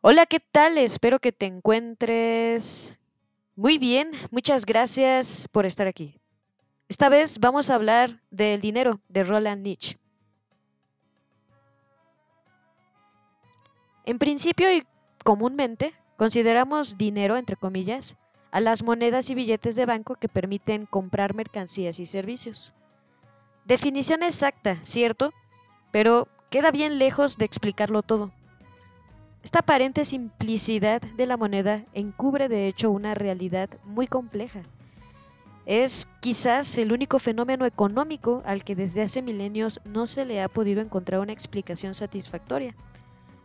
Hola, ¿qué tal? Espero que te encuentres muy bien. Muchas gracias por estar aquí. Esta vez vamos a hablar del dinero de Roland Nietzsche. En principio y comúnmente consideramos dinero, entre comillas, a las monedas y billetes de banco que permiten comprar mercancías y servicios. Definición exacta, cierto, pero queda bien lejos de explicarlo todo. Esta aparente simplicidad de la moneda encubre de hecho una realidad muy compleja. Es quizás el único fenómeno económico al que desde hace milenios no se le ha podido encontrar una explicación satisfactoria.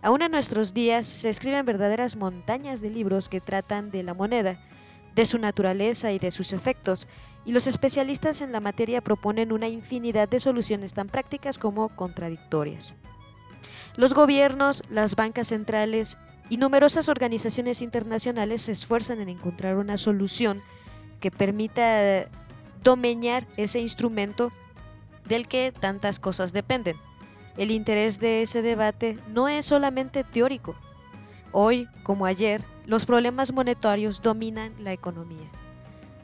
Aún en nuestros días se escriben verdaderas montañas de libros que tratan de la moneda, de su naturaleza y de sus efectos, y los especialistas en la materia proponen una infinidad de soluciones tan prácticas como contradictorias. Los gobiernos, las bancas centrales y numerosas organizaciones internacionales se esfuerzan en encontrar una solución que permita domeñar ese instrumento del que tantas cosas dependen. El interés de ese debate no es solamente teórico. Hoy, como ayer, los problemas monetarios dominan la economía.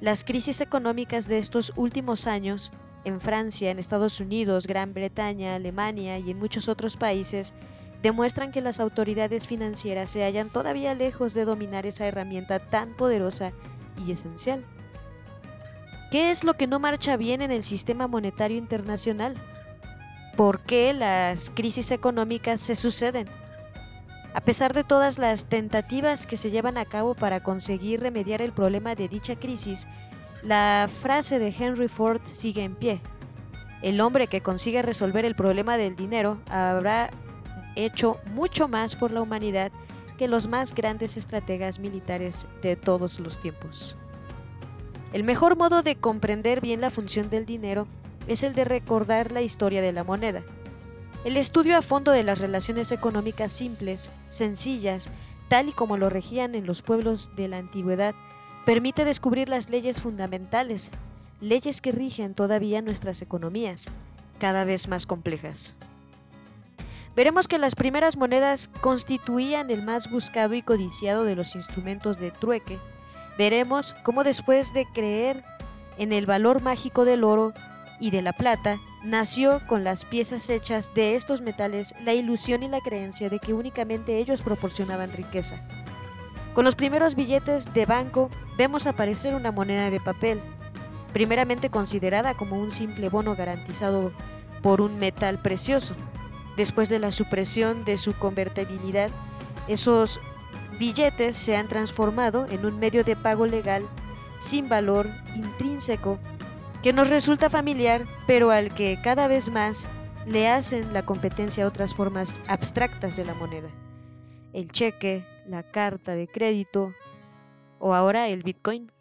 Las crisis económicas de estos últimos años en Francia, en Estados Unidos, Gran Bretaña, Alemania y en muchos otros países demuestran que las autoridades financieras se hallan todavía lejos de dominar esa herramienta tan poderosa y esencial. ¿Qué es lo que no marcha bien en el sistema monetario internacional? ¿Por qué las crisis económicas se suceden? A pesar de todas las tentativas que se llevan a cabo para conseguir remediar el problema de dicha crisis, la frase de Henry Ford sigue en pie. El hombre que consiga resolver el problema del dinero habrá hecho mucho más por la humanidad que los más grandes estrategas militares de todos los tiempos. El mejor modo de comprender bien la función del dinero es el de recordar la historia de la moneda. El estudio a fondo de las relaciones económicas simples, sencillas, tal y como lo regían en los pueblos de la antigüedad, permite descubrir las leyes fundamentales, leyes que rigen todavía nuestras economías, cada vez más complejas. Veremos que las primeras monedas constituían el más buscado y codiciado de los instrumentos de trueque. Veremos cómo después de creer en el valor mágico del oro y de la plata, nació con las piezas hechas de estos metales la ilusión y la creencia de que únicamente ellos proporcionaban riqueza. Con los primeros billetes de banco vemos aparecer una moneda de papel, primeramente considerada como un simple bono garantizado por un metal precioso. Después de la supresión de su convertibilidad, esos billetes se han transformado en un medio de pago legal sin valor intrínseco que nos resulta familiar, pero al que cada vez más le hacen la competencia otras formas abstractas de la moneda el cheque, la carta de crédito o ahora el Bitcoin.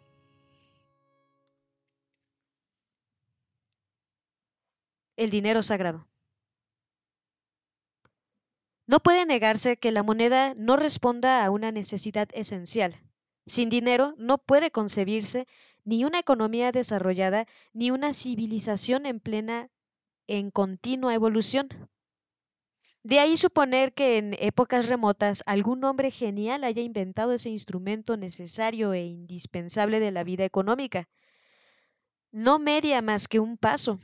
El dinero sagrado. No puede negarse que la moneda no responda a una necesidad esencial. Sin dinero no puede concebirse ni una economía desarrollada ni una civilización en plena, en continua evolución. De ahí suponer que en épocas remotas algún hombre genial haya inventado ese instrumento necesario e indispensable de la vida económica. No media más que un paso.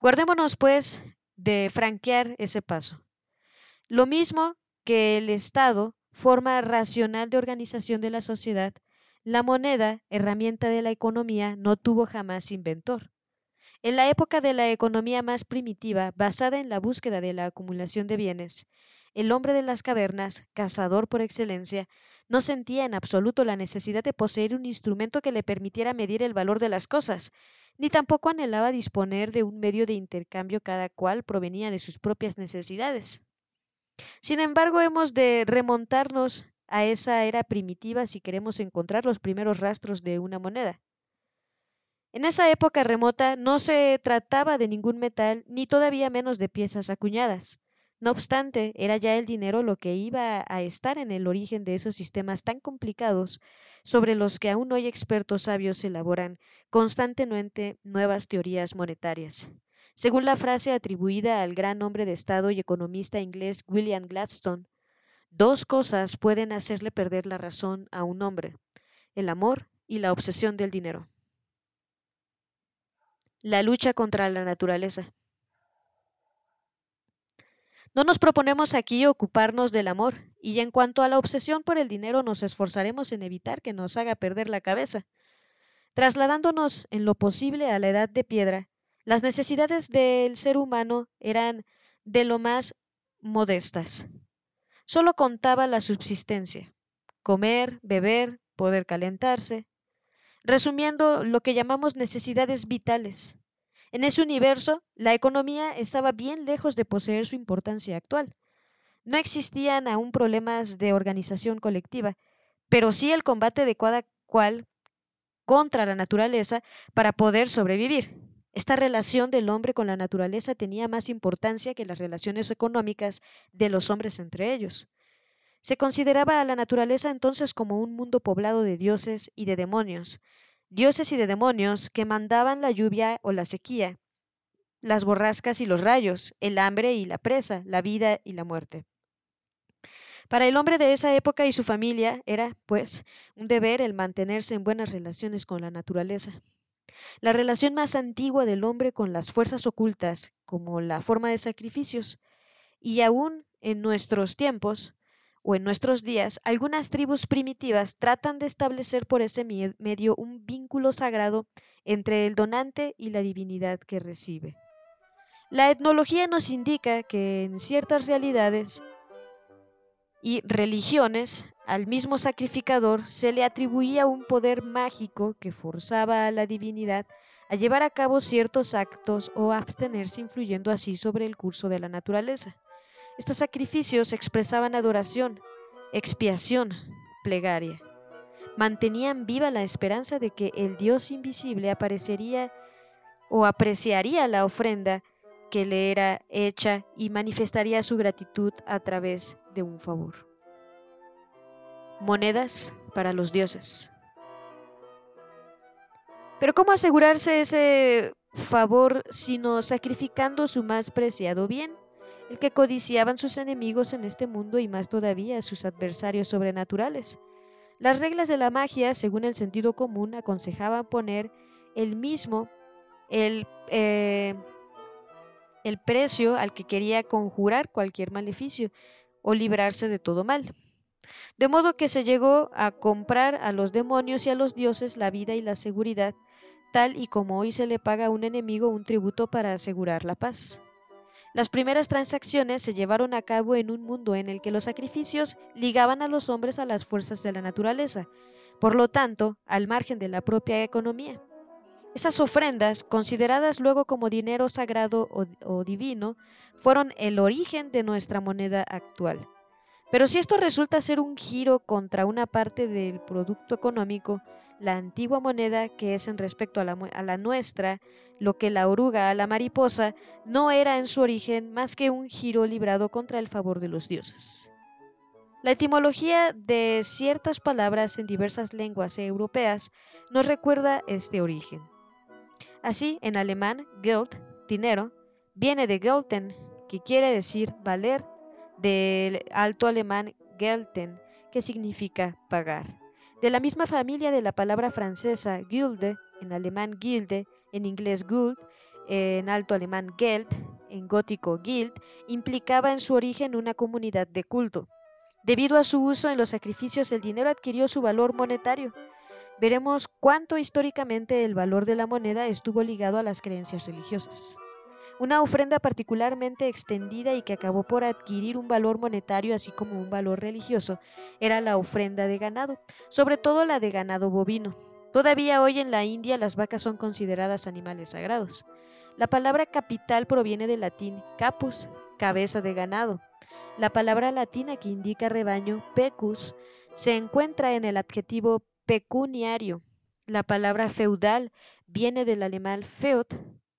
Guardémonos, pues, de franquear ese paso. Lo mismo que el Estado, forma racional de organización de la sociedad, la moneda, herramienta de la economía, no tuvo jamás inventor. En la época de la economía más primitiva, basada en la búsqueda de la acumulación de bienes, el hombre de las cavernas, cazador por excelencia, no sentía en absoluto la necesidad de poseer un instrumento que le permitiera medir el valor de las cosas, ni tampoco anhelaba disponer de un medio de intercambio cada cual provenía de sus propias necesidades. Sin embargo, hemos de remontarnos a esa era primitiva si queremos encontrar los primeros rastros de una moneda. En esa época remota no se trataba de ningún metal ni todavía menos de piezas acuñadas. No obstante, era ya el dinero lo que iba a estar en el origen de esos sistemas tan complicados sobre los que aún hoy expertos sabios elaboran constantemente nuevas teorías monetarias. Según la frase atribuida al gran hombre de Estado y economista inglés William Gladstone, Dos cosas pueden hacerle perder la razón a un hombre, el amor y la obsesión del dinero. La lucha contra la naturaleza. No nos proponemos aquí ocuparnos del amor, y en cuanto a la obsesión por el dinero nos esforzaremos en evitar que nos haga perder la cabeza. Trasladándonos en lo posible a la edad de piedra, las necesidades del ser humano eran de lo más modestas. Solo contaba la subsistencia, comer, beber, poder calentarse, resumiendo lo que llamamos necesidades vitales. En ese universo, la economía estaba bien lejos de poseer su importancia actual. No existían aún problemas de organización colectiva, pero sí el combate de cada cual contra la naturaleza para poder sobrevivir. Esta relación del hombre con la naturaleza tenía más importancia que las relaciones económicas de los hombres entre ellos. Se consideraba a la naturaleza entonces como un mundo poblado de dioses y de demonios, dioses y de demonios que mandaban la lluvia o la sequía, las borrascas y los rayos, el hambre y la presa, la vida y la muerte. Para el hombre de esa época y su familia era, pues, un deber el mantenerse en buenas relaciones con la naturaleza. La relación más antigua del hombre con las fuerzas ocultas, como la forma de sacrificios, y aún en nuestros tiempos, o en nuestros días, algunas tribus primitivas tratan de establecer por ese medio un vínculo sagrado entre el donante y la divinidad que recibe. La etnología nos indica que en ciertas realidades y religiones, al mismo sacrificador se le atribuía un poder mágico que forzaba a la divinidad a llevar a cabo ciertos actos o abstenerse influyendo así sobre el curso de la naturaleza. Estos sacrificios expresaban adoración, expiación, plegaria. Mantenían viva la esperanza de que el Dios invisible aparecería o apreciaría la ofrenda que le era hecha y manifestaría su gratitud a través de un favor. Monedas para los dioses. Pero ¿cómo asegurarse ese favor sino sacrificando su más preciado bien? El que codiciaban sus enemigos en este mundo y más todavía sus adversarios sobrenaturales. Las reglas de la magia, según el sentido común, aconsejaban poner el mismo el, eh, el precio al que quería conjurar cualquier maleficio o librarse de todo mal. De modo que se llegó a comprar a los demonios y a los dioses la vida y la seguridad, tal y como hoy se le paga a un enemigo un tributo para asegurar la paz. Las primeras transacciones se llevaron a cabo en un mundo en el que los sacrificios ligaban a los hombres a las fuerzas de la naturaleza, por lo tanto, al margen de la propia economía. Esas ofrendas, consideradas luego como dinero sagrado o, divino, fueron el origen de nuestra moneda actual. Pero si esto resulta ser un giro contra una parte del producto económico, la antigua moneda, que es en respecto a la, nuestra, lo que la oruga a la mariposa, no era en su origen más que un giro librado contra el favor de los dioses. La etimología de ciertas palabras en diversas lenguas europeas nos recuerda este origen. Así, en alemán, Geld, dinero, viene de Gelten, que quiere decir valer, del alto alemán Gelten, que significa pagar. De la misma familia de la palabra francesa Gilde, en alemán Gilde, en inglés Guld, en alto alemán Geld, en gótico Guild, implicaba en su origen una comunidad de culto. Debido a su uso en los sacrificios, el dinero adquirió su valor monetario. Veremos cuánto históricamente el valor de la moneda estuvo ligado a las creencias religiosas. Una ofrenda particularmente extendida y que acabó por adquirir un valor monetario así como un valor religioso era la ofrenda de ganado, sobre todo la de ganado bovino. Todavía hoy en la India las vacas son consideradas animales sagrados. La palabra capital proviene del latín capus, cabeza de ganado. La palabra latina que indica rebaño, pecus, se encuentra en el adjetivo pecuniario. La palabra feudal viene del alemán feud,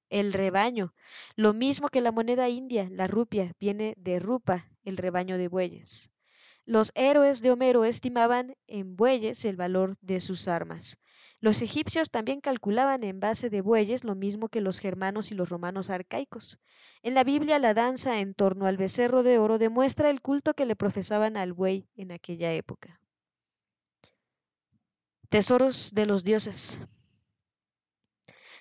el rebaño. Lo mismo que la moneda india, la rupia, viene de rupa, el rebaño de bueyes. Los héroes de Homero estimaban en bueyes el valor de sus armas. Los egipcios también calculaban en base de bueyes lo mismo que los germanos y los romanos arcaicos. En la Biblia la danza en torno al becerro de oro demuestra el culto que le profesaban al buey en aquella época. Tesoros de los dioses.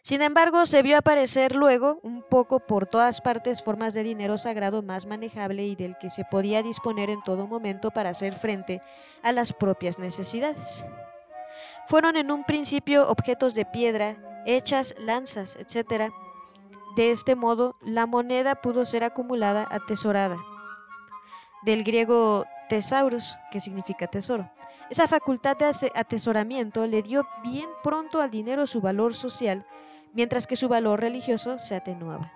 Sin embargo, se vio aparecer luego, un poco por todas partes, formas de dinero sagrado más manejable y del que se podía disponer en todo momento para hacer frente a las propias necesidades. Fueron en un principio objetos de piedra, hechas, lanzas, etc. De este modo, la moneda pudo ser acumulada, atesorada. Del griego tesaurus, que significa tesoro. Esa facultad de atesoramiento le dio bien pronto al dinero su valor social mientras que su valor religioso se atenuaba.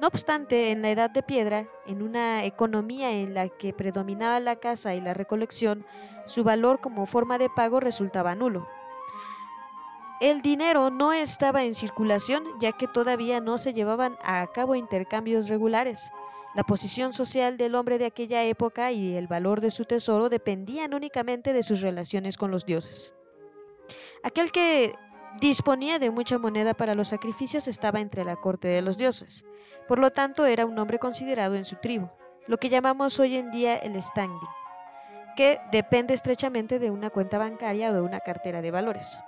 No obstante, en la Edad de Piedra, en una economía en la que predominaba la caza y la recolección, su valor como forma de pago resultaba nulo. El dinero no estaba en circulación ya que todavía no se llevaban a cabo intercambios regulares. La posición social del hombre de aquella época y el valor de su tesoro dependían únicamente de sus relaciones con los dioses. Aquel que disponía de mucha moneda para los sacrificios, estaba entre la corte de los dioses. Por lo tanto, era un hombre considerado en su tribu, lo que llamamos hoy en día el standing, que depende estrechamente de una cuenta bancaria o de una cartera de valores.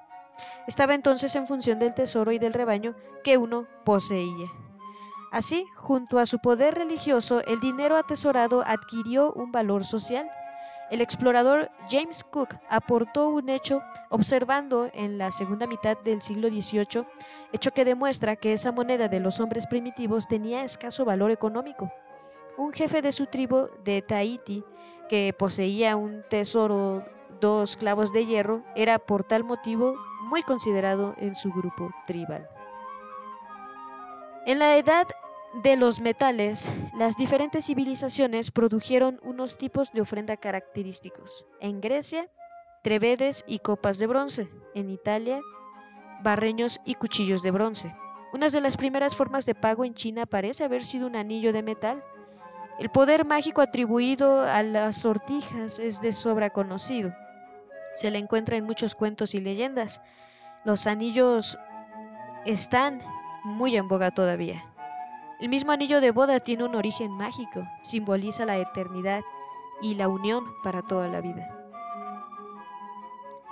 Estaba entonces en función del tesoro y del rebaño que uno poseía. Así, junto a su poder religioso, el dinero atesorado adquirió un valor social el explorador James Cook aportó un hecho observando en la segunda mitad del siglo XVIII, hecho que demuestra que esa moneda de los hombres primitivos tenía escaso valor económico. Un jefe de su tribu de Tahiti, que poseía un tesoro, dos clavos de hierro, era por tal motivo muy considerado en su grupo tribal. En la edad de los metales, las diferentes civilizaciones produjeron unos tipos de ofrenda característicos. En Grecia, trevedes y copas de bronce. En Italia, barreños y cuchillos de bronce. Una de las primeras formas de pago en China parece haber sido un anillo de metal. El poder mágico atribuido a las sortijas es de sobra conocido. Se le encuentra en muchos cuentos y leyendas. Los anillos están muy en boga todavía. El mismo anillo de boda tiene un origen mágico, simboliza la eternidad y la unión para toda la vida.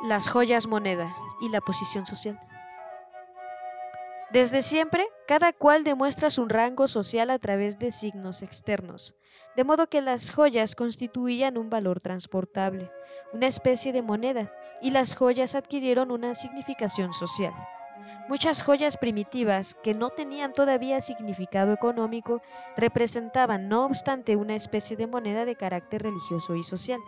Las joyas moneda y la posición social. Desde siempre, cada cual demuestra su rango social a través de signos externos, de modo que las joyas constituían un valor transportable, una especie de moneda, y las joyas adquirieron una significación social. Muchas joyas primitivas que no tenían todavía significado económico representaban, no obstante, una especie de moneda de carácter religioso y social.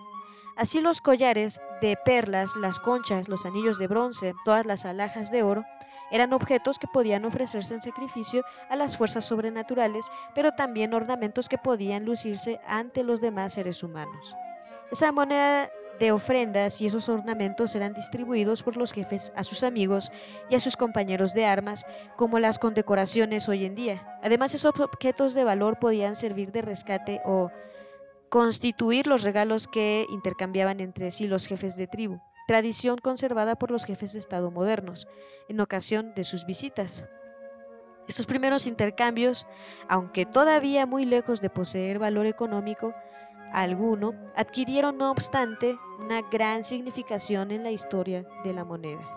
Así los collares de perlas, las conchas, los anillos de bronce, todas las alhajas de oro, eran objetos que podían ofrecerse en sacrificio a las fuerzas sobrenaturales, pero también ornamentos que podían lucirse ante los demás seres humanos. Esa moneda de ofrendas y esos ornamentos eran distribuidos por los jefes a sus amigos y a sus compañeros de armas, como las condecoraciones hoy en día. Además, esos objetos de valor podían servir de rescate o constituir los regalos que intercambiaban entre sí los jefes de tribu, tradición conservada por los jefes de Estado modernos, en ocasión de sus visitas. Estos primeros intercambios, aunque todavía muy lejos de poseer valor económico, alguno, adquirieron no obstante una gran significación en la historia de la moneda.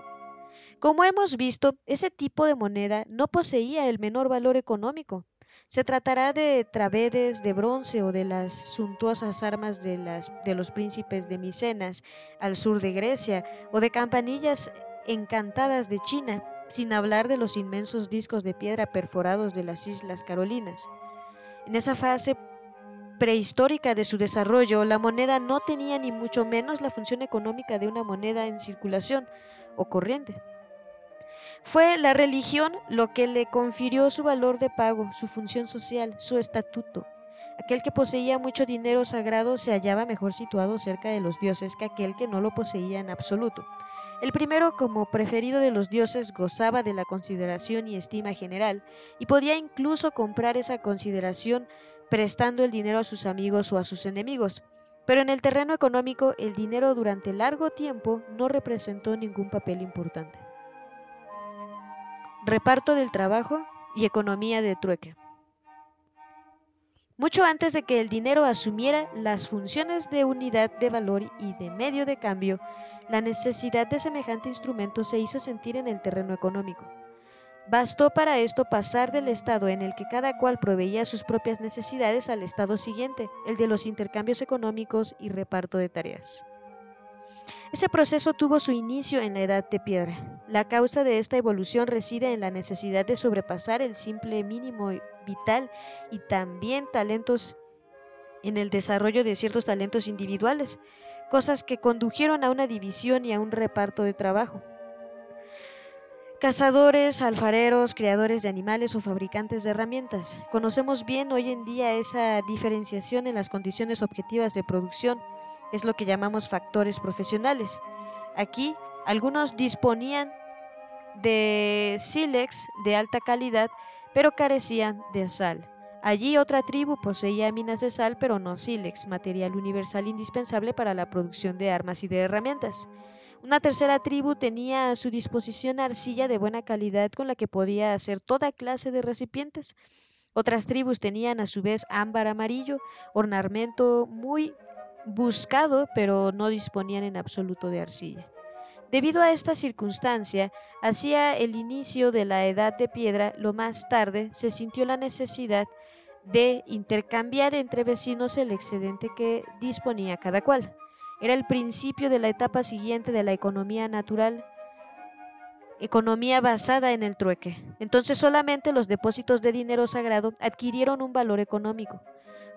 Como hemos visto, ese tipo de moneda no poseía el menor valor económico. Se tratará de travedes de bronce o de las suntuosas armas de, de los príncipes de Micenas al sur de Grecia o de campanillas encantadas de China, sin hablar de los inmensos discos de piedra perforados de las Islas Carolinas. En esa fase prehistórica de su desarrollo, la moneda no tenía ni mucho menos la función económica de una moneda en circulación o corriente. Fue la religión lo que le confirió su valor de pago, su función social, su estatuto. Aquel que poseía mucho dinero sagrado se hallaba mejor situado cerca de los dioses que aquel que no lo poseía en absoluto. El primero, como preferido de los dioses, gozaba de la consideración y estima general, y podía incluso comprar esa consideración prestando el dinero a sus amigos o a sus enemigos. Pero en el terreno económico el dinero durante largo tiempo no representó ningún papel importante. reparto del trabajo y economía de trueque. Mucho antes de que el dinero asumiera las funciones de unidad de valor y de medio de cambio, la necesidad de semejante instrumento se hizo sentir en el terreno económico. Bastó para esto pasar del estado en el que cada cual proveía sus propias necesidades al estado siguiente, el de los intercambios económicos y reparto de tareas. Ese proceso tuvo su inicio en la Edad de Piedra. La causa de esta evolución reside en la necesidad de sobrepasar el simple mínimo vital y también talentos en el desarrollo de ciertos talentos individuales, cosas que condujeron a una división y a un reparto de trabajo. Cazadores, alfareros, creadores de animales o fabricantes de herramientas. Conocemos bien hoy en día esa diferenciación en las condiciones objetivas de producción. Es lo que llamamos factores profesionales. Aquí, algunos disponían de sílex de alta calidad, pero carecían de sal. Allí otra tribu poseía minas de sal, pero no sílex, material universal indispensable para la producción de armas y de herramientas. Una tercera tribu tenía a su disposición arcilla de buena calidad con la que podía hacer toda clase de recipientes. Otras tribus tenían a su vez ámbar amarillo, ornamento muy buscado, pero no disponían en absoluto de arcilla. Debido a esta circunstancia, hacia el inicio de la Edad de Piedra, lo más tarde, se sintió la necesidad de intercambiar entre vecinos el excedente que disponía cada cual. Era el principio de la etapa siguiente de la economía natural, economía basada en el trueque. Entonces solamente los depósitos de dinero sagrado adquirieron un valor económico,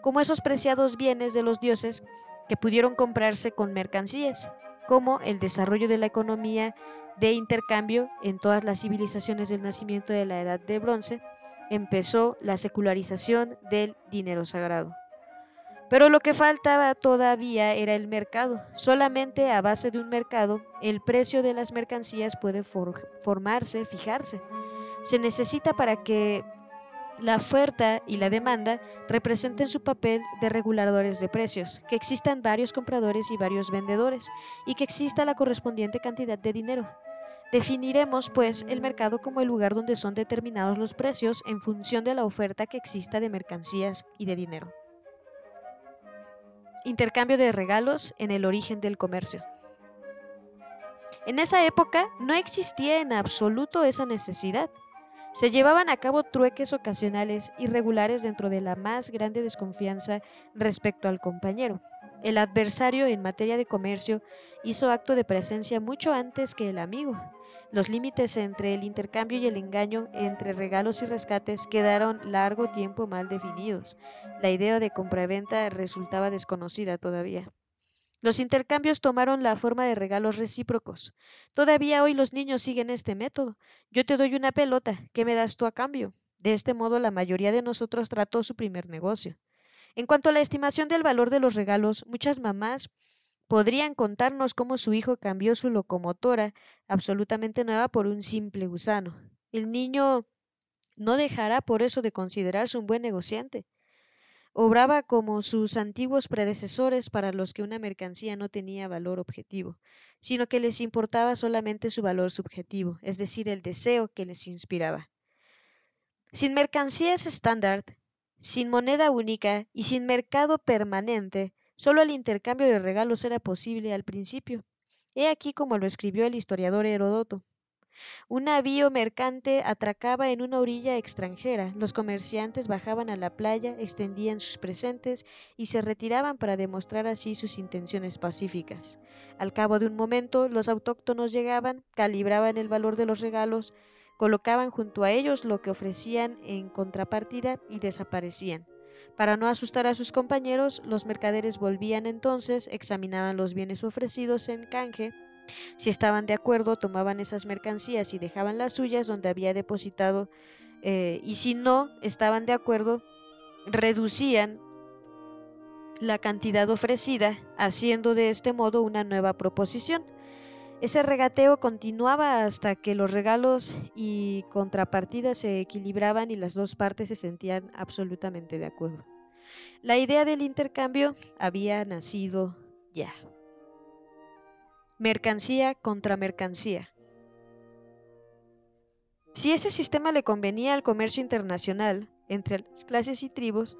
como esos preciados bienes de los dioses que pudieron comprarse con mercancías, como el desarrollo de la economía de intercambio en todas las civilizaciones del nacimiento de la Edad de Bronce, empezó la secularización del dinero sagrado. Pero lo que faltaba todavía era el mercado. Solamente a base de un mercado el precio de las mercancías puede formarse, fijarse. Se necesita para que la oferta y la demanda representen su papel de reguladores de precios, que existan varios compradores y varios vendedores, y que exista la correspondiente cantidad de dinero. Definiremos, pues, el mercado como el lugar donde son determinados los precios en función de la oferta que exista de mercancías y de dinero. Intercambio de regalos en el origen del comercio. En esa época no existía en absoluto esa necesidad. Se llevaban a cabo trueques ocasionales irregulares dentro de la más grande desconfianza respecto al compañero. El adversario en materia de comercio hizo acto de presencia mucho antes que el amigo. Los límites entre el intercambio y el engaño, entre regalos y rescates, quedaron largo tiempo mal definidos. La idea de compraventa resultaba desconocida todavía. Los intercambios tomaron la forma de regalos recíprocos. Todavía hoy los niños siguen este método. Yo te doy una pelota, ¿qué me das tú a cambio? De este modo la mayoría de nosotros trató su primer negocio. En cuanto a la estimación del valor de los regalos, muchas mamás podrían contarnos cómo su hijo cambió su locomotora absolutamente nueva por un simple gusano. El niño no dejará por eso de considerarse un buen negociante. Obraba como sus antiguos predecesores para los que una mercancía no tenía valor objetivo, sino que les importaba solamente su valor subjetivo, es decir, el deseo que les inspiraba. Sin mercancías estándar, sin moneda única y sin mercado permanente, Solo el intercambio de regalos era posible al principio. He aquí como lo escribió el historiador Herodoto. Un navío mercante atracaba en una orilla extranjera. Los comerciantes bajaban a la playa, extendían sus presentes y se retiraban para demostrar así sus intenciones pacíficas. Al cabo de un momento, los autóctonos llegaban, calibraban el valor de los regalos, colocaban junto a ellos lo que ofrecían en contrapartida y desaparecían. Para no asustar a sus compañeros, los mercaderes volvían entonces, examinaban los bienes ofrecidos en canje, si estaban de acuerdo, tomaban esas mercancías y dejaban las suyas donde había depositado, eh, y si no estaban de acuerdo, reducían la cantidad ofrecida, haciendo de este modo una nueva proposición. Ese regateo continuaba hasta que los regalos y contrapartidas se equilibraban y las dos partes se sentían absolutamente de acuerdo. La idea del intercambio había nacido ya. Mercancía contra mercancía. Si ese sistema le convenía al comercio internacional entre las clases y tribus,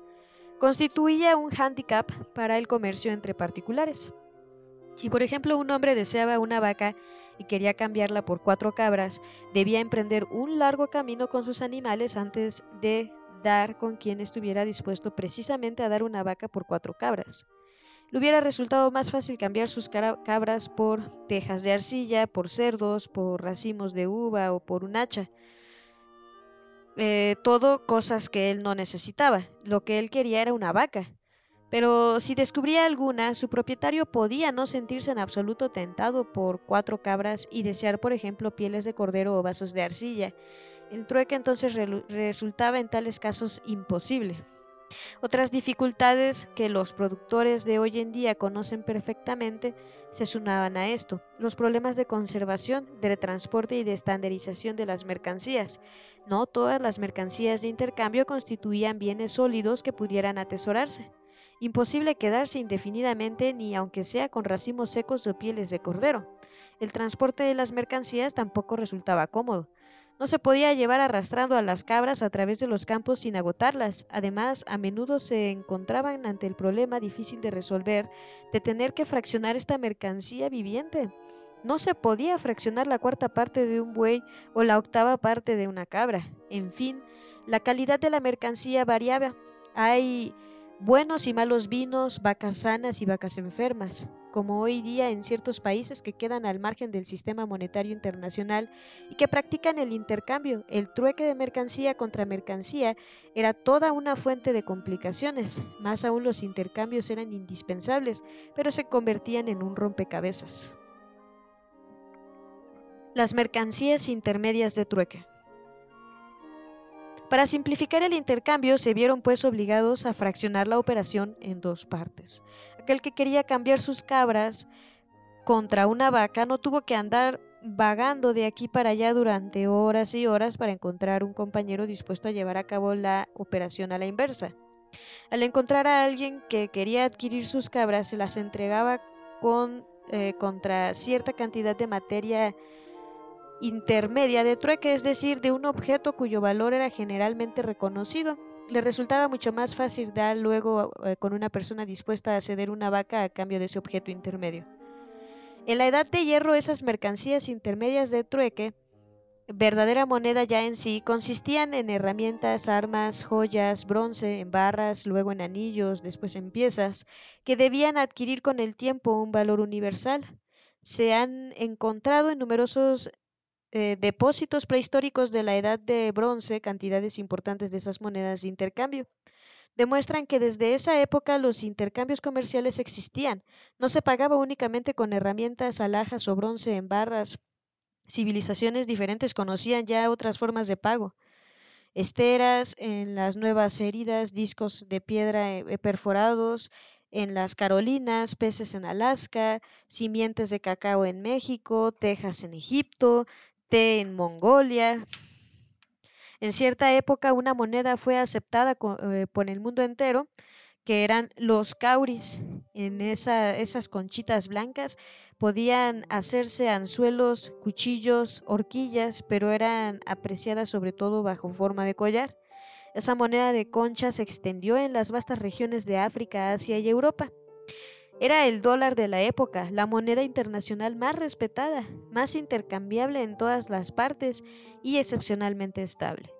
constituía un hándicap para el comercio entre particulares. Si por ejemplo un hombre deseaba una vaca y quería cambiarla por cuatro cabras, debía emprender un largo camino con sus animales antes de dar con quien estuviera dispuesto precisamente a dar una vaca por cuatro cabras. Le hubiera resultado más fácil cambiar sus cabras por tejas de arcilla, por cerdos, por racimos de uva o por un hacha. Eh, todo cosas que él no necesitaba. Lo que él quería era una vaca. Pero si descubría alguna, su propietario podía no sentirse en absoluto tentado por cuatro cabras y desear, por ejemplo, pieles de cordero o vasos de arcilla. El trueque entonces resultaba en tales casos imposible. Otras dificultades que los productores de hoy en día conocen perfectamente se sumaban a esto, los problemas de conservación, de transporte y de estandarización de las mercancías. No todas las mercancías de intercambio constituían bienes sólidos que pudieran atesorarse. Imposible quedarse indefinidamente ni aunque sea con racimos secos o pieles de cordero. El transporte de las mercancías tampoco resultaba cómodo. No se podía llevar arrastrando a las cabras a través de los campos sin agotarlas. Además, a menudo se encontraban ante el problema difícil de resolver de tener que fraccionar esta mercancía viviente. No se podía fraccionar la cuarta parte de un buey o la octava parte de una cabra. En fin, la calidad de la mercancía variaba. Hay buenos y malos vinos, vacas sanas y vacas enfermas, como hoy día en ciertos países que quedan al margen del sistema monetario internacional y que practican el intercambio. El trueque de mercancía contra mercancía era toda una fuente de complicaciones, más aún los intercambios eran indispensables, pero se convertían en un rompecabezas. Las mercancías intermedias de trueque. Para simplificar el intercambio se vieron pues obligados a fraccionar la operación en dos partes. Aquel que quería cambiar sus cabras contra una vaca no tuvo que andar vagando de aquí para allá durante horas y horas para encontrar un compañero dispuesto a llevar a cabo la operación a la inversa. Al encontrar a alguien que quería adquirir sus cabras, se las entregaba con, eh, contra cierta cantidad de materia intermedia de trueque, es decir, de un objeto cuyo valor era generalmente reconocido. Le resultaba mucho más fácil dar luego eh, con una persona dispuesta a ceder una vaca a cambio de ese objeto intermedio. En la edad de hierro, esas mercancías intermedias de trueque, verdadera moneda ya en sí, consistían en herramientas, armas, joyas, bronce, en barras, luego en anillos, después en piezas, que debían adquirir con el tiempo un valor universal. Se han encontrado en numerosos eh, depósitos prehistóricos de la edad de bronce, cantidades importantes de esas monedas de intercambio. Demuestran que desde esa época los intercambios comerciales existían. No se pagaba únicamente con herramientas, alhajas o bronce en barras. Civilizaciones diferentes conocían ya otras formas de pago. Esteras en las nuevas heridas, discos de piedra eh, perforados, en las Carolinas, peces en Alaska, simientes de cacao en México, tejas en Egipto, en Mongolia. En cierta época una moneda fue aceptada eh, por el mundo entero, que eran los cauris. En esas conchitas blancas podían hacerse anzuelos, cuchillos, horquillas, pero eran apreciadas sobre todo bajo forma de collar. Esa moneda de concha se extendió en las vastas regiones de África, Asia y Europa. Era el dólar de la época, la moneda internacional más respetada, más intercambiable en todas las partes y excepcionalmente estable,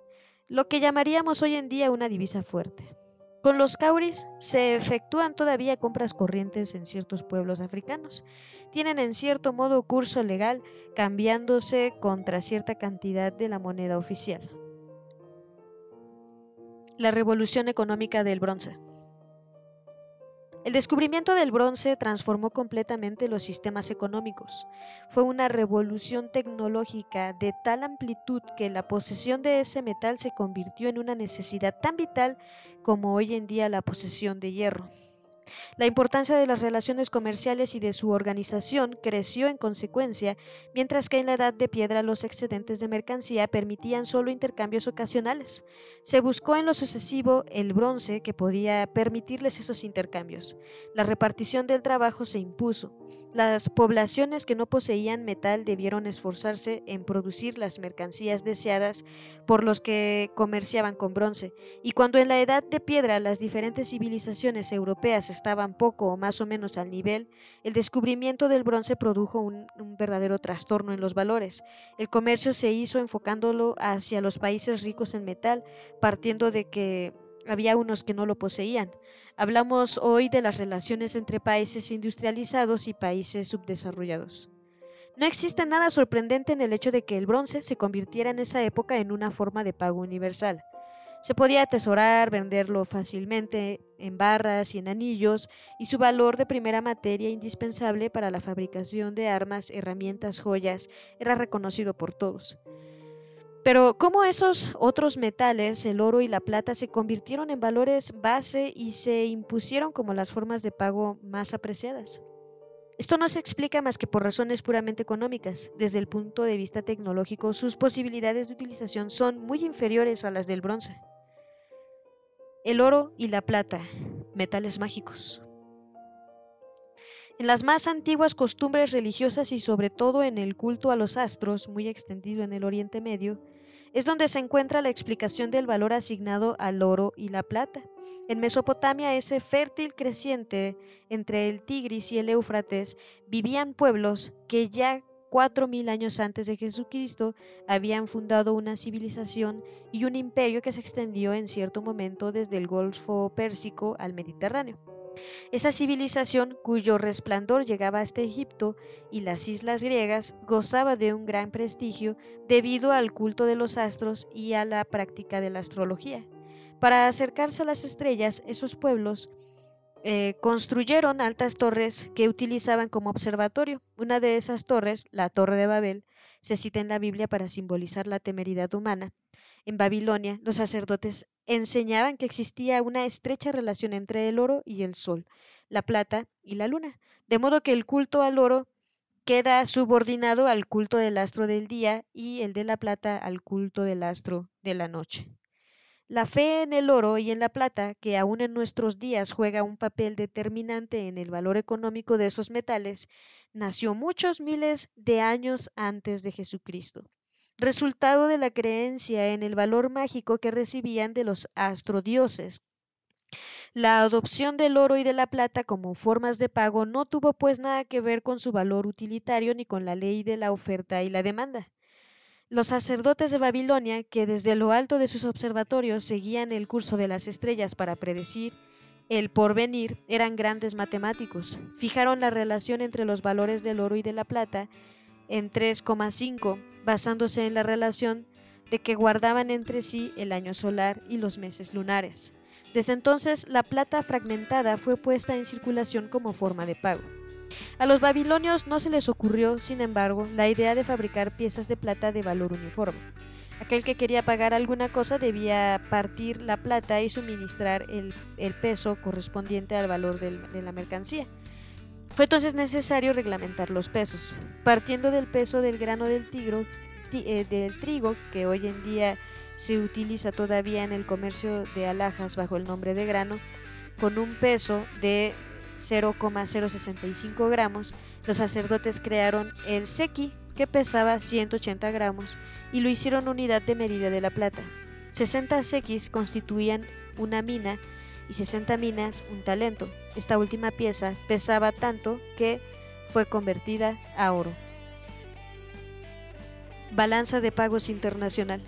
lo que llamaríamos hoy en día una divisa fuerte. Con los cauris se efectúan todavía compras corrientes en ciertos pueblos africanos. Tienen en cierto modo curso legal, cambiándose contra cierta cantidad de la moneda oficial. La revolución económica del bronce. El descubrimiento del bronce transformó completamente los sistemas económicos. Fue una revolución tecnológica de tal amplitud que la posesión de ese metal se convirtió en una necesidad tan vital como hoy en día la posesión de hierro. La importancia de las relaciones comerciales y de su organización creció en consecuencia, mientras que en la Edad de Piedra los excedentes de mercancía permitían solo intercambios ocasionales. Se buscó en lo sucesivo el bronce que podía permitirles esos intercambios. La repartición del trabajo se impuso. Las poblaciones que no poseían metal debieron esforzarse en producir las mercancías deseadas por los que comerciaban con bronce, y cuando en la Edad de Piedra las diferentes civilizaciones europeas estaban poco o más o menos al nivel, el descubrimiento del bronce produjo un, verdadero trastorno en los valores. El comercio se hizo enfocándolo hacia los países ricos en metal, partiendo de que había unos que no lo poseían. Hablamos hoy de las relaciones entre países industrializados y países subdesarrollados. No existe nada sorprendente en el hecho de que el bronce se convirtiera en esa época en una forma de pago universal. Se podía atesorar, venderlo fácilmente en barras y en anillos, y su valor de primera materia indispensable para la fabricación de armas, herramientas, joyas, era reconocido por todos. Pero ¿cómo esos otros metales, el oro y la plata, se convirtieron en valores base y se impusieron como las formas de pago más apreciadas? Esto no se explica más que por razones puramente económicas. Desde el punto de vista tecnológico, sus posibilidades de utilización son muy inferiores a las del bronce. El oro y la plata, metales mágicos. En las más antiguas costumbres religiosas y sobre todo en el culto a los astros, muy extendido en el Oriente Medio, es donde se encuentra la explicación del valor asignado al oro y la plata. En Mesopotamia, ese fértil creciente entre el Tigris y el Éufrates, vivían pueblos que ya cuatro mil años antes de Jesucristo habían fundado una civilización y un imperio que se extendió en cierto momento desde el Golfo Pérsico al Mediterráneo. Esa civilización, cuyo resplandor llegaba hasta Egipto y las islas griegas, gozaba de un gran prestigio debido al culto de los astros y a la práctica de la astrología. Para acercarse a las estrellas, esos pueblos eh, construyeron altas torres que utilizaban como observatorio. Una de esas torres, la Torre de Babel, se cita en la Biblia para simbolizar la temeridad humana. En Babilonia, los sacerdotes enseñaban que existía una estrecha relación entre el oro y el sol, la plata y la luna, de modo que el culto al oro queda subordinado al culto del astro del día y el de la plata al culto del astro de la noche. La fe en el oro y en la plata, que aún en nuestros días juega un papel determinante en el valor económico de esos metales, nació muchos miles de años antes de Jesucristo, resultado de la creencia en el valor mágico que recibían de los astrodioses. La adopción del oro y de la plata como formas de pago no tuvo pues nada que ver con su valor utilitario ni con la ley de la oferta y la demanda. Los sacerdotes de Babilonia, que desde lo alto de sus observatorios seguían el curso de las estrellas para predecir el porvenir, eran grandes matemáticos. Fijaron la relación entre los valores del oro y de la plata en 3,5, basándose en la relación de que guardaban entre sí el año solar y los meses lunares. Desde entonces, la plata fragmentada fue puesta en circulación como forma de pago. A los babilonios no se les ocurrió, sin embargo, la idea de fabricar piezas de plata de valor uniforme. Aquel que quería pagar alguna cosa debía partir la plata y suministrar el, peso correspondiente al valor de la mercancía. Fue entonces necesario reglamentar los pesos, partiendo del peso del grano del, eh, del trigo, que hoy en día se utiliza todavía en el comercio de alhajas bajo el nombre de grano, con un peso de 0,065 gramos, los sacerdotes crearon el seki, que pesaba 180 gramos, y lo hicieron unidad de medida de la plata. 60 sekis constituían una mina y 60 minas un talento. Esta última pieza pesaba tanto que fue convertida a oro. Balanza de pagos internacional.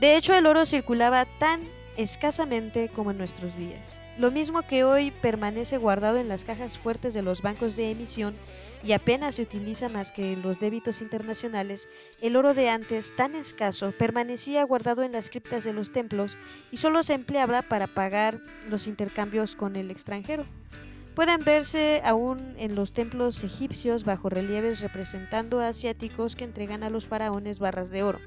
De hecho, el oro circulaba tan escasamente como en nuestros días. Lo mismo que hoy permanece guardado en las cajas fuertes de los bancos de emisión y apenas se utiliza más que los débitos internacionales, el oro de antes, tan escaso, permanecía guardado en las criptas de los templos y solo se empleaba para pagar los intercambios con el extranjero. Pueden verse aún en los templos egipcios bajo relieves representando a asiáticos que entregan a los faraones barras de oro.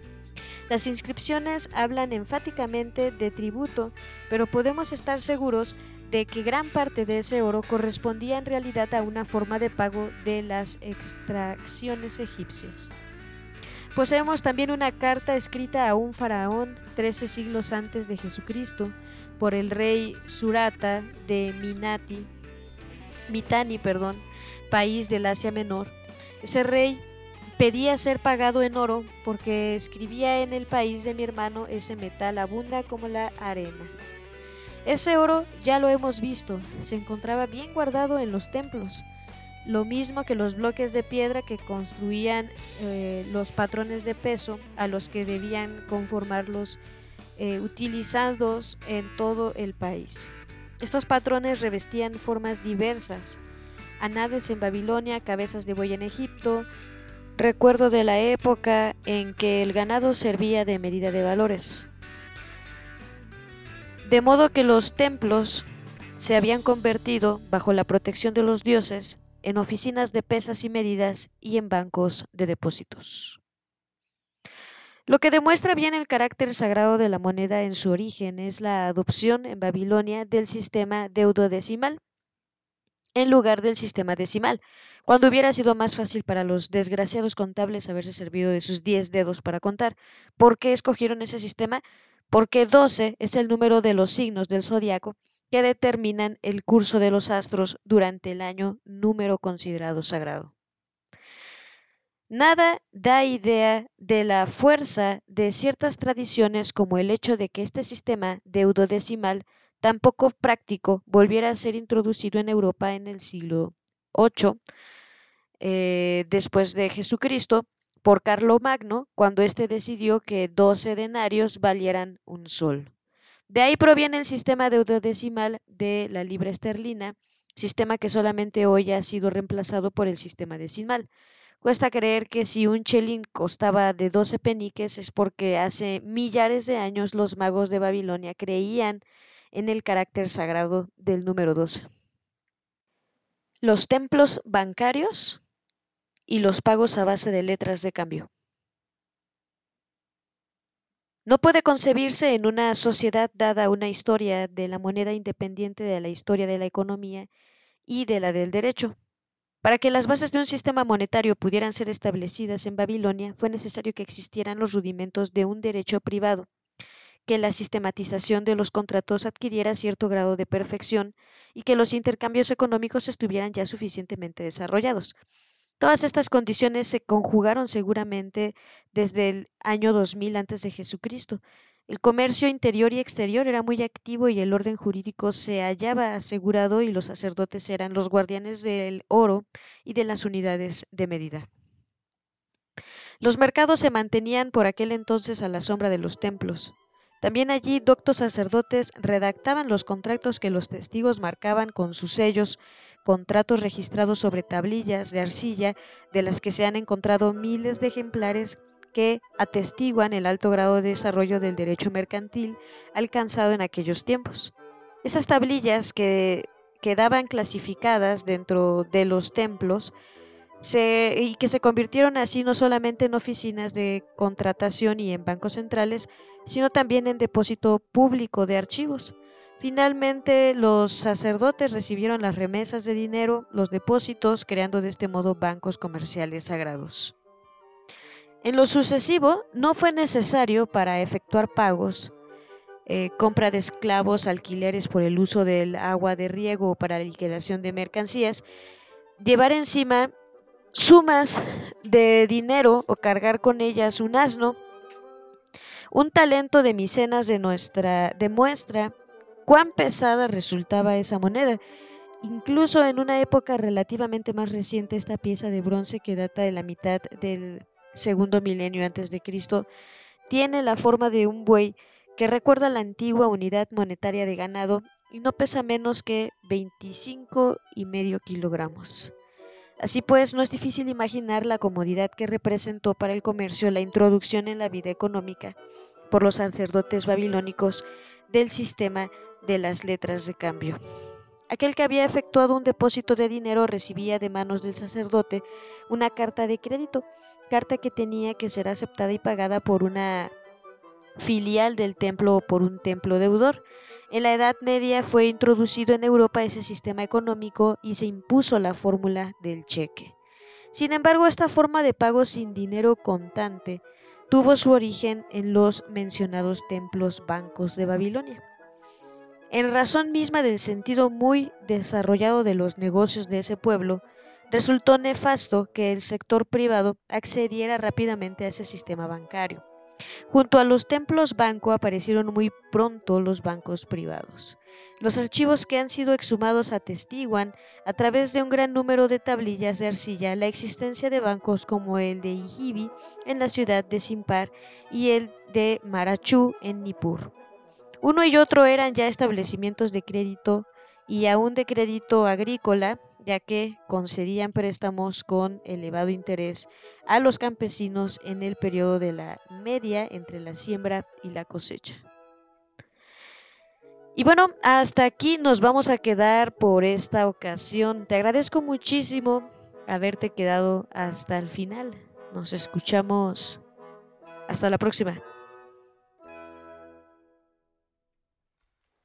Las inscripciones hablan enfáticamente de tributo, pero podemos estar seguros de que gran parte de ese oro correspondía en realidad a una forma de pago de las extracciones egipcias. Poseemos también una carta escrita a un faraón 13 siglos antes de Jesucristo por el rey Surata de Minati, Mitani, perdón, país del Asia Menor. Ese rey pedía ser pagado en oro porque escribía en el país de mi hermano ese metal abunda como la arena. Ese oro ya lo hemos visto, se encontraba bien guardado en los templos, lo mismo que los bloques de piedra que construían eh, los patrones de peso a los que debían conformarlos eh, utilizados en todo el país. Estos patrones revestían formas diversas, anades en Babilonia, cabezas de buey en Egipto, recuerdo de la época en que el ganado servía de medida de valores. De modo que los templos se habían convertido, bajo la protección de los dioses, en oficinas de pesas y medidas y en bancos de depósitos. Lo que demuestra bien el carácter sagrado de la moneda en su origen es la adopción en Babilonia del sistema deudodecimal en lugar del sistema decimal, cuando hubiera sido más fácil para los desgraciados contables haberse servido de sus 10 dedos para contar. ¿Por qué escogieron ese sistema? porque 12 es el número de los signos del zodiaco que determinan el curso de los astros durante el año número considerado sagrado. Nada da idea de la fuerza de ciertas tradiciones como el hecho de que este sistema deudodecimal tan poco práctico volviera a ser introducido en Europa en el siglo VIII eh, después de Jesucristo por Magno cuando éste decidió que 12 denarios valieran un sol. De ahí proviene el sistema deudodecimal de la libra esterlina, sistema que solamente hoy ha sido reemplazado por el sistema decimal. Cuesta creer que si un chelín costaba de 12 peniques es porque hace millares de años los magos de Babilonia creían en el carácter sagrado del número 12. Los templos bancarios y los pagos a base de letras de cambio. No puede concebirse en una sociedad dada una historia de la moneda independiente de la historia de la economía y de la del derecho. Para que las bases de un sistema monetario pudieran ser establecidas en Babilonia, fue necesario que existieran los rudimentos de un derecho privado, que la sistematización de los contratos adquiriera cierto grado de perfección y que los intercambios económicos estuvieran ya suficientemente desarrollados. Todas estas condiciones se conjugaron seguramente desde el año 2000 antes de Jesucristo. El comercio interior y exterior era muy activo y el orden jurídico se hallaba asegurado y los sacerdotes eran los guardianes del oro y de las unidades de medida. Los mercados se mantenían por aquel entonces a la sombra de los templos. También allí doctos sacerdotes redactaban los contratos que los testigos marcaban con sus sellos, contratos registrados sobre tablillas de arcilla de las que se han encontrado miles de ejemplares que atestiguan el alto grado de desarrollo del derecho mercantil alcanzado en aquellos tiempos. Esas tablillas que quedaban clasificadas dentro de los templos y que se convirtieron así no solamente en oficinas de contratación y en bancos centrales, sino también en depósito público de archivos. Finalmente, los sacerdotes recibieron las remesas de dinero, los depósitos, creando de este modo bancos comerciales sagrados. En lo sucesivo, no fue necesario para efectuar pagos, eh, compra de esclavos, alquileres por el uso del agua de riego o para la liquidación de mercancías, llevar encima sumas de dinero o cargar con ellas un asno, un talento de micenas de nuestra demuestra cuán pesada resultaba esa moneda. Incluso en una época relativamente más reciente, esta pieza de bronce que data de la mitad del segundo milenio antes de Cristo tiene la forma de un buey que recuerda la antigua unidad monetaria de ganado y no pesa menos que 25 y medio kilogramos. Así pues, no es difícil imaginar la comodidad que representó para el comercio la introducción en la vida económica por los sacerdotes babilónicos del sistema de las letras de cambio. Aquel que había efectuado un depósito de dinero recibía de manos del sacerdote una carta de crédito, carta que tenía que ser aceptada y pagada por una filial del templo o por un templo deudor. En la Edad Media fue introducido en Europa ese sistema económico y se impuso la fórmula del cheque. Sin embargo, esta forma de pago sin dinero contante tuvo su origen en los mencionados templos bancos de Babilonia. En razón misma del sentido muy desarrollado de los negocios de ese pueblo, resultó nefasto que el sector privado accediera rápidamente a ese sistema bancario. Junto a los templos banco aparecieron muy pronto los bancos privados. Los archivos que han sido exhumados atestiguan, a través de un gran número de tablillas de arcilla, la existencia de bancos como el de Ijibi en la ciudad de Simpar y el de Marachú en Nippur. Uno y otro eran ya establecimientos de crédito y aún de crédito agrícola ya que concedían préstamos con elevado interés a los campesinos en el periodo de la media entre la siembra y la cosecha. Y bueno, hasta aquí nos vamos a quedar por esta ocasión. Te agradezco muchísimo haberte quedado hasta el final. Nos escuchamos. Hasta la próxima.